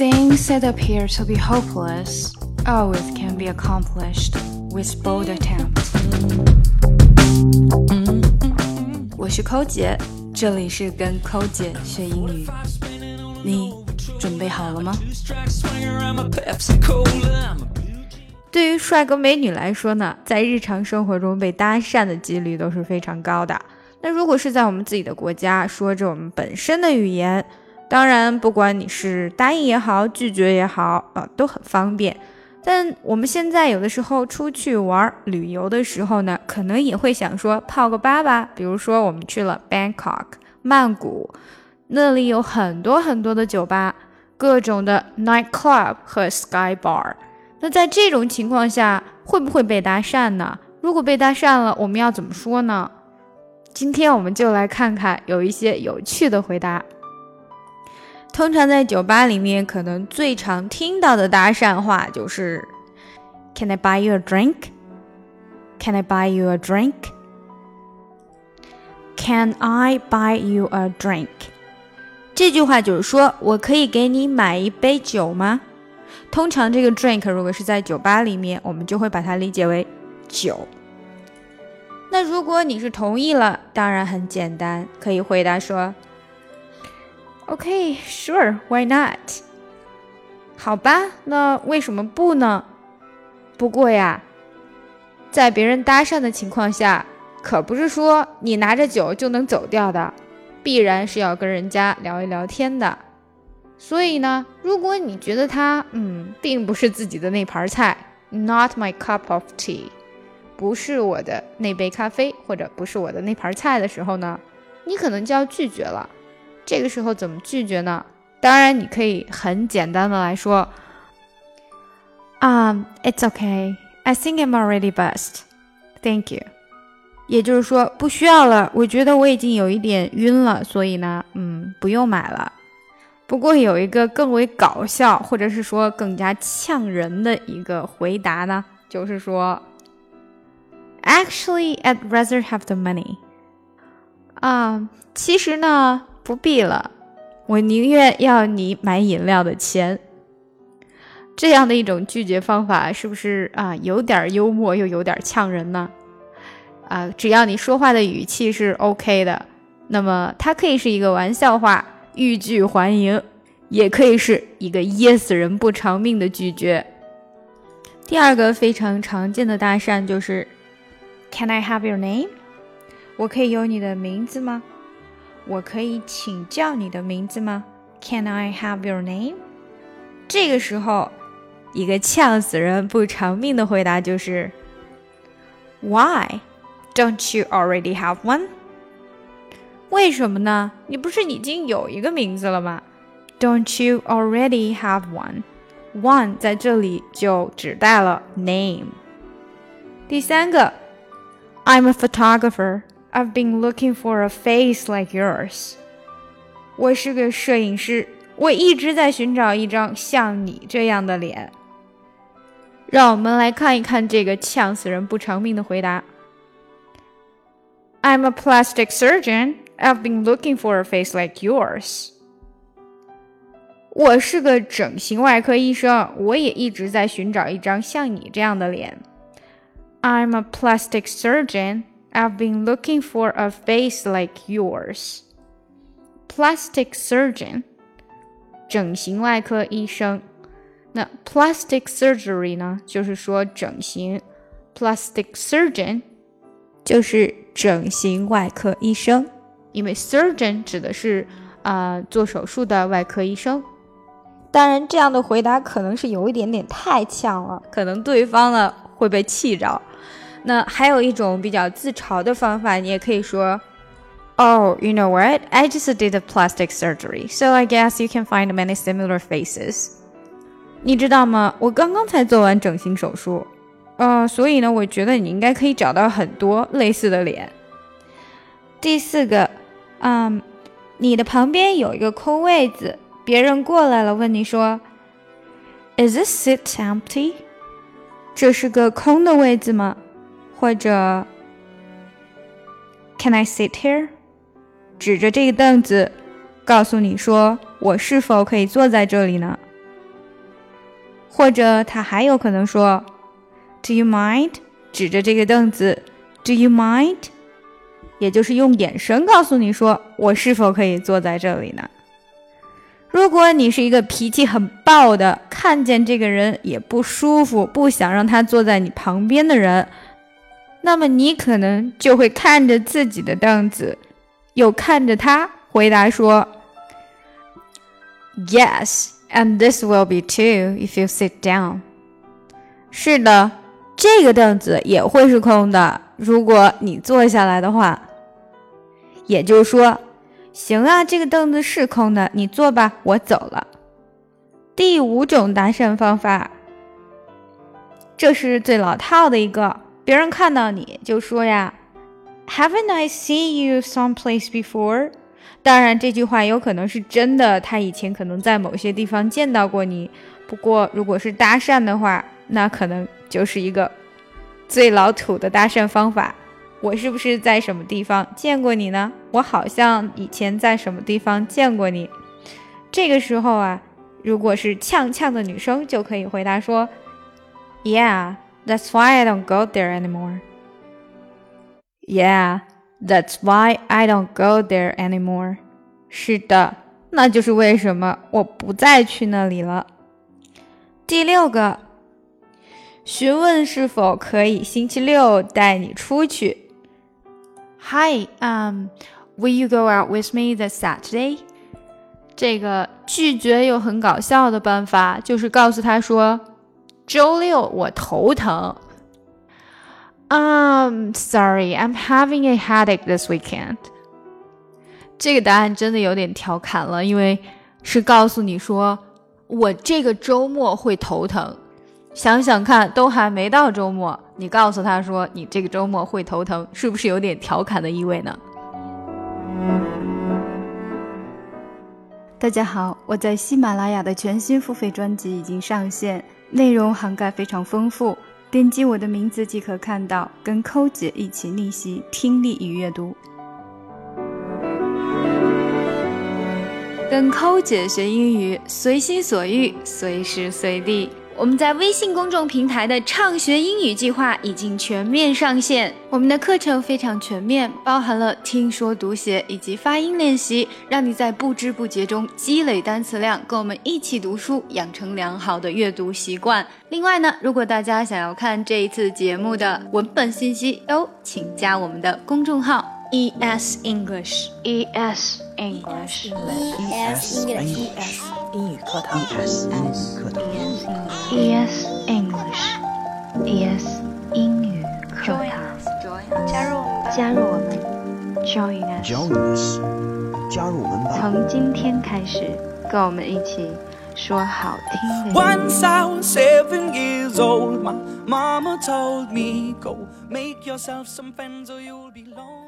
Things that appear to be hopeless always can be accomplished with bold attempts 我是扣姐，这里是跟扣姐学英语。你准备好了吗？对于帅哥美女来说呢，在日常生活中被搭讪的几率都是非常高的。那如果是在我们自己的国家，说着我们本身的语言。当然，不管你是答应也好，拒绝也好，啊，都很方便。但我们现在有的时候出去玩旅游的时候呢，可能也会想说泡个吧吧。比如说，我们去了 Bangkok 曼谷，那里有很多很多的酒吧，各种的 night club 和 sky bar。那在这种情况下，会不会被搭讪呢？如果被搭讪了，我们要怎么说呢？今天我们就来看看有一些有趣的回答。通常在酒吧里面，可能最常听到的搭讪话就是 "Can I buy you a drink? Can I buy you a drink? Can I buy you a drink?" 这句话就是说我可以给你买一杯酒吗？通常这个 drink 如果是在酒吧里面，我们就会把它理解为酒。那如果你是同意了，当然很简单，可以回答说。Okay, sure, why not? 好吧，那为什么不呢？不过呀，在别人搭讪的情况下，可不是说你拿着酒就能走掉的，必然是要跟人家聊一聊天的。所以呢，如果你觉得他嗯，并不是自己的那盘菜，not my cup of tea，不是我的那杯咖啡，或者不是我的那盘菜的时候呢，你可能就要拒绝了。这个时候怎么拒绝呢？当然，你可以很简单的来说，啊，It's okay. I think I'm already buzzed. Thank you. 也就是说，不需要了。我觉得我已经有一点晕了，所以呢，嗯，不用买了。不过有一个更为搞笑，或者是说更加呛人的一个回答呢，就是说，Actually, I'd rather have the money. 啊，其实呢。不必了，我宁愿要你买饮料的钱。这样的一种拒绝方法，是不是啊？有点幽默，又有点呛人呢？啊，只要你说话的语气是 OK 的，那么它可以是一个玩笑话，欲拒还迎，也可以是一个噎死人不偿命的拒绝。第二个非常常见的搭讪就是 “Can I have your name？” 我可以有你的名字吗？我可以请教你的名字吗？Can I have your name？这个时候，一个呛死人不偿命的回答就是：Why don't you already have one？为什么呢？你不是已经有一个名字了吗？Don't you already have one？One 在这里就指代了 name。第三个，I'm a photographer。 I've been looking for a face like yours。我是个摄影师，我一直在寻找一张像你这样的脸。让我们来看一看这个呛死人不偿命的回答。I'm a plastic surgeon. I've been looking for a face like yours. 我是个整形外科医生，我也一直在寻找一张像你这样的脸。I'm a plastic surgeon. I've been looking for a face like yours. Plastic surgeon，整形外科医生。那 plastic surgery 呢，就是说整形。Plastic surgeon 就是整形外科医生，因为 surgeon 指的是啊、呃、做手术的外科医生。当然，这样的回答可能是有一点点太呛了，可能对方呢会被气着。 那还有一种比较自嘲的方法，你也可以说，Oh, you know what? I just did a plastic surgery, so I guess you can find many similar faces. 你知道吗？我刚刚才做完整形手术，呃，所以呢，我觉得你应该可以找到很多类似的脸。第四个，嗯，你的旁边有一个空位子，别人过来了，问你说，Is this seat empty？这是个空的位子吗？ 或者，Can I sit here？指着这个凳子，告诉你说我是否可以坐在这里呢？或者他还有可能说，Do you mind？指着这个凳子，Do you mind？也就是用眼神告诉你说，我是否可以坐在这里呢？如果你是一个脾气很暴的，看见这个人也不舒服，不想让他坐在你旁边的人，那么你可能就会看着自己的凳子，又看着他，回答说：“Yes, and this will be too if you sit down。”是的，这个凳子也会是空的，如果你坐下来的话。也就是说。行啊，这个凳子是空的，你坐吧，我走了。第五种搭讪方法，这是最老套的一个，别人看到你就说呀，Haven't I seen you someplace before？当然，这句话有可能是真的，他以前可能在某些地方见到过你。不过，如果是搭讪的话，那可能就是一个最老土的搭讪方法。我是不是在什么地方见过你呢？我好像以前在什么地方见过你。这个时候啊，如果是呛呛的女生，就可以回答说：“Yeah, that's why I don't go there anymore.” Yeah, that's why I don't go there anymore. 是的，那就是为什么我不再去那里了。第六个，询问是否可以星期六带你出去。Hi, um, will you go out with me this Saturday? 这个拒绝又很搞笑的办法就是告诉他说：“周六我头疼。” Um, sorry, I'm having a headache this weekend. 这个答案真的有点调侃了，因为是告诉你说我这个周末会头疼。想想看，都还没到周末，你告诉他说你这个周末会头疼，是不是有点调侃的意味呢？大家好，我在喜马拉雅的全新付费专辑已经上线，内容涵盖非常丰富，点击我的名字即可看到，跟抠姐一起逆袭听力与阅读，跟抠姐学英语，随心所欲，随时随地。我们在微信公众平台的畅学英语计划已经全面上线。我们的课程非常全面，包含了听说读写以及发音练习，让你在不知不觉中积累单词量，跟我们一起读书，养成良好的阅读习惯。另外呢，如果大家想要看这一次节目的文本信息，哦，请加我们的公众号 E S English E S English E S English 英语课堂 E S 英语课堂 ES English ES 英语课堂，加入加入我们，Join us，Join us，加入我们吧。从今天开始，跟我们一起说好听的。Once I was seven years old, my mama told me, Go make yourself some friends or you'll be lonely.